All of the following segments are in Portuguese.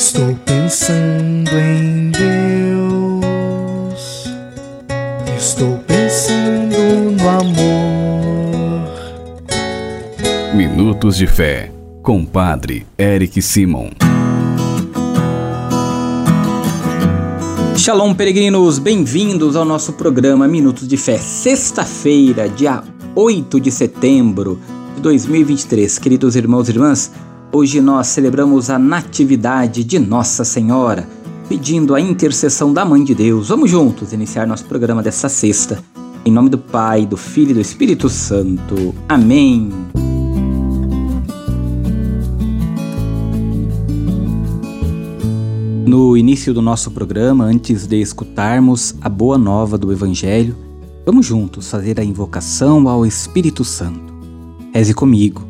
Estou pensando em Deus. Estou pensando no amor. Minutos de Fé, com Padre Eric Simon. Shalom, peregrinos, bem-vindos ao nosso programa Minutos de Fé, sexta-feira, dia 8 de setembro de 2023. Queridos irmãos e irmãs, hoje nós celebramos a Natividade de Nossa Senhora, pedindo a intercessão da Mãe de Deus. Vamos juntos iniciar nosso programa dessa sexta. Em nome do Pai, do Filho e do Espírito Santo. Amém. No início do nosso programa, antes de escutarmos a boa nova do Evangelho, vamos juntos fazer a invocação ao Espírito Santo. Reze comigo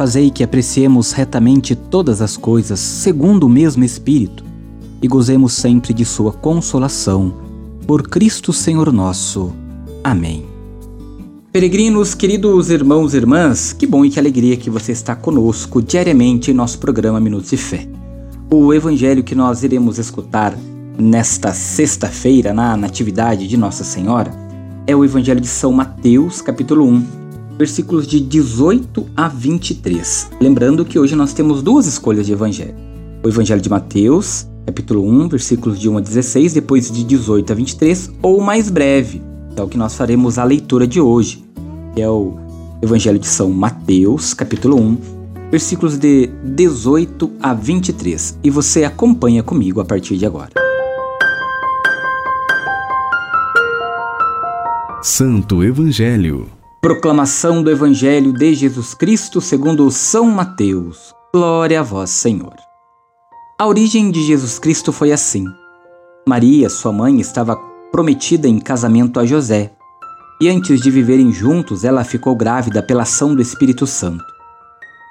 fazei que apreciemos retamente todas as coisas segundo o mesmo Espírito e gozemos sempre de Sua consolação. Por Cristo Senhor nosso. Amém. Peregrinos, queridos irmãos e irmãs, que bom e que alegria que você está conosco diariamente em nosso programa Minutos de Fé. O evangelho que nós iremos escutar nesta sexta-feira, na Natividade de Nossa Senhora, é o Evangelho de São Mateus, capítulo 1, versículos de 18 a 23. Lembrando que hoje nós temos duas escolhas de Evangelho. O Evangelho de Mateus, capítulo 1, versículos de 1 a 16, depois de 18 a 23, ou mais breve, é o que nós faremos a leitura de hoje, que é o Evangelho de São Mateus, capítulo 1, versículos de 18 a 23. E você acompanha comigo a partir de agora. Santo Evangelho. Proclamação do Evangelho de Jesus Cristo segundo São Mateus. Glória a vós, Senhor. A origem de Jesus Cristo foi assim. Maria, sua mãe, estava prometida em casamento a José, e antes de viverem juntos, ela ficou grávida pela ação do Espírito Santo.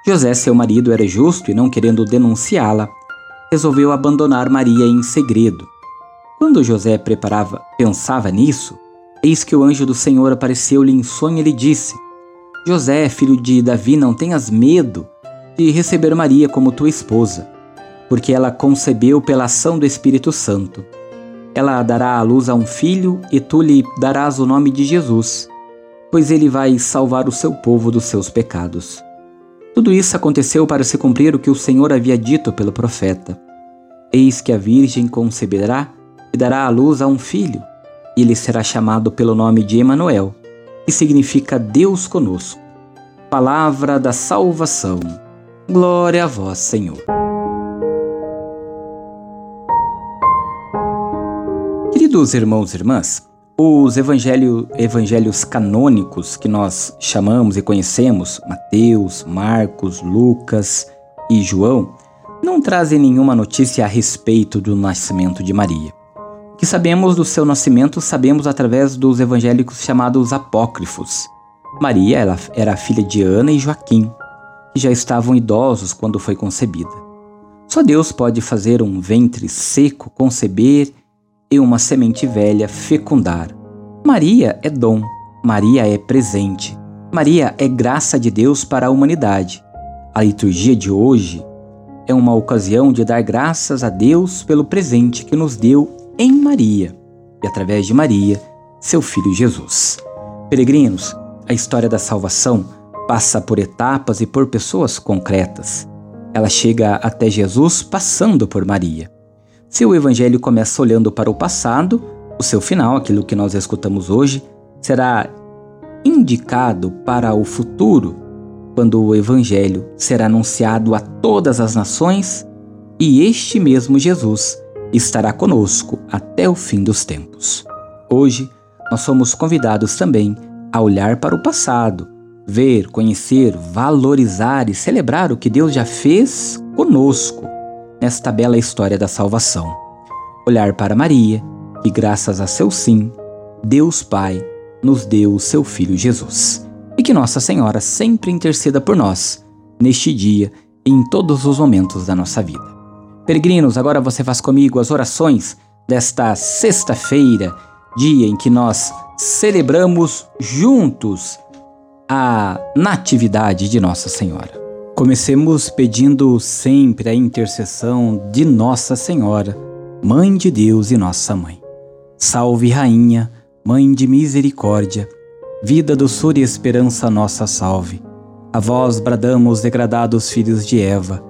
José, seu marido, era justo e, não querendo denunciá-la, resolveu abandonar Maria em segredo. Quando José preparava, pensava nisso, Eis que o anjo do Senhor apareceu-lhe em sonho e lhe disse: José, filho de Davi, não tenhas medo de receber Maria como tua esposa, porque ela concebeu pela ação do Espírito Santo. Ela dará à luz a um filho e tu lhe darás o nome de Jesus, pois ele vai salvar o seu povo dos seus pecados. Tudo isso aconteceu para se cumprir o que o Senhor havia dito pelo profeta. Eis que a Virgem conceberá e dará à luz a um filho ele será chamado pelo nome de Emanuel, que significa Deus conosco. Palavra da salvação. Glória a vós, Senhor. Queridos irmãos e irmãs, os evangelho, evangelhos canônicos que nós chamamos e conhecemos, Mateus, Marcos, Lucas e João, não trazem nenhuma notícia a respeito do nascimento de Maria que sabemos do seu nascimento sabemos através dos evangélicos chamados apócrifos. Maria ela era filha de Ana e Joaquim, que já estavam idosos quando foi concebida. Só Deus pode fazer um ventre seco conceber e uma semente velha fecundar. Maria é dom, Maria é presente, Maria é graça de Deus para a humanidade. A liturgia de hoje é uma ocasião de dar graças a Deus pelo presente que nos deu em Maria e através de Maria, seu filho Jesus. Peregrinos, a história da salvação passa por etapas e por pessoas concretas. Ela chega até Jesus passando por Maria. Se o evangelho começa olhando para o passado, o seu final, aquilo que nós escutamos hoje, será indicado para o futuro, quando o evangelho será anunciado a todas as nações e este mesmo Jesus estará conosco até o fim dos tempos. Hoje, nós somos convidados também a olhar para o passado, ver, conhecer, valorizar e celebrar o que Deus já fez conosco nesta bela história da salvação. Olhar para Maria e graças a seu sim, Deus Pai nos deu o seu Filho Jesus. E que Nossa Senhora sempre interceda por nós, neste dia e em todos os momentos da nossa vida. Peregrinos, agora você faz comigo as orações desta sexta-feira, dia em que nós celebramos juntos a Natividade de Nossa Senhora. Comecemos pedindo sempre a intercessão de Nossa Senhora, Mãe de Deus e Nossa Mãe. Salve, Rainha, Mãe de Misericórdia, vida, doçura e esperança, nossa salve. A vós bradamos, degradados filhos de Eva,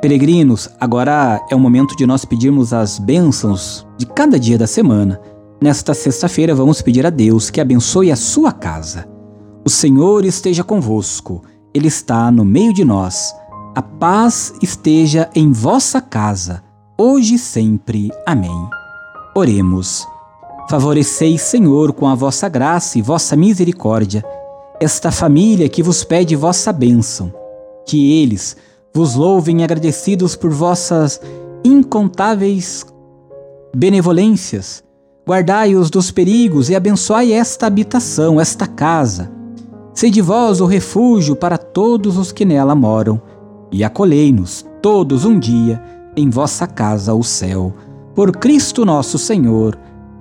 Peregrinos, agora é o momento de nós pedirmos as bênçãos de cada dia da semana. Nesta sexta-feira, vamos pedir a Deus que abençoe a sua casa. O Senhor esteja convosco, Ele está no meio de nós. A paz esteja em vossa casa, hoje e sempre. Amém. Oremos. Favoreceis, Senhor, com a vossa graça e vossa misericórdia, esta família que vos pede vossa bênção. Que eles vos louvem agradecidos por vossas incontáveis benevolências. Guardai-os dos perigos e abençoai esta habitação, esta casa. Sede vós o refúgio para todos os que nela moram, e acolhei-nos todos um dia em vossa casa, o céu. Por Cristo nosso Senhor.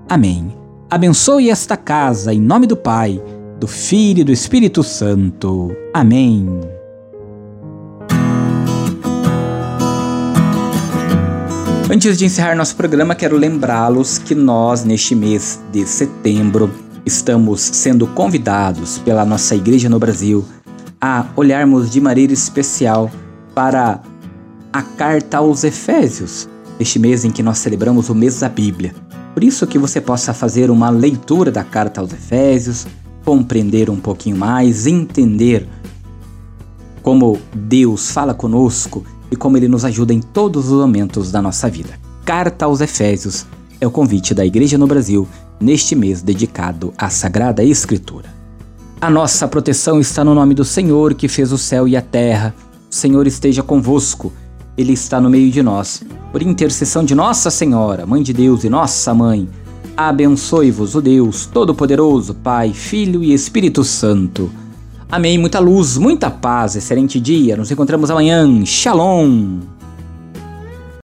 Amém. Abençoe esta casa em nome do Pai, do Filho e do Espírito Santo. Amém. Antes de encerrar nosso programa, quero lembrá-los que nós, neste mês de setembro, estamos sendo convidados pela nossa igreja no Brasil a olharmos de maneira especial para a carta aos Efésios, este mês em que nós celebramos o mês da Bíblia. Por isso que você possa fazer uma leitura da carta aos Efésios, compreender um pouquinho mais, entender como Deus fala conosco e como ele nos ajuda em todos os momentos da nossa vida. Carta aos Efésios é o convite da Igreja no Brasil neste mês dedicado à Sagrada Escritura. A nossa proteção está no nome do Senhor que fez o céu e a terra. O Senhor esteja convosco, ele está no meio de nós por intercessão de Nossa Senhora, Mãe de Deus e Nossa Mãe, abençoe-vos o Deus Todo-Poderoso, Pai, Filho e Espírito Santo. Amém. Muita luz, muita paz, excelente dia. Nos encontramos amanhã. Shalom.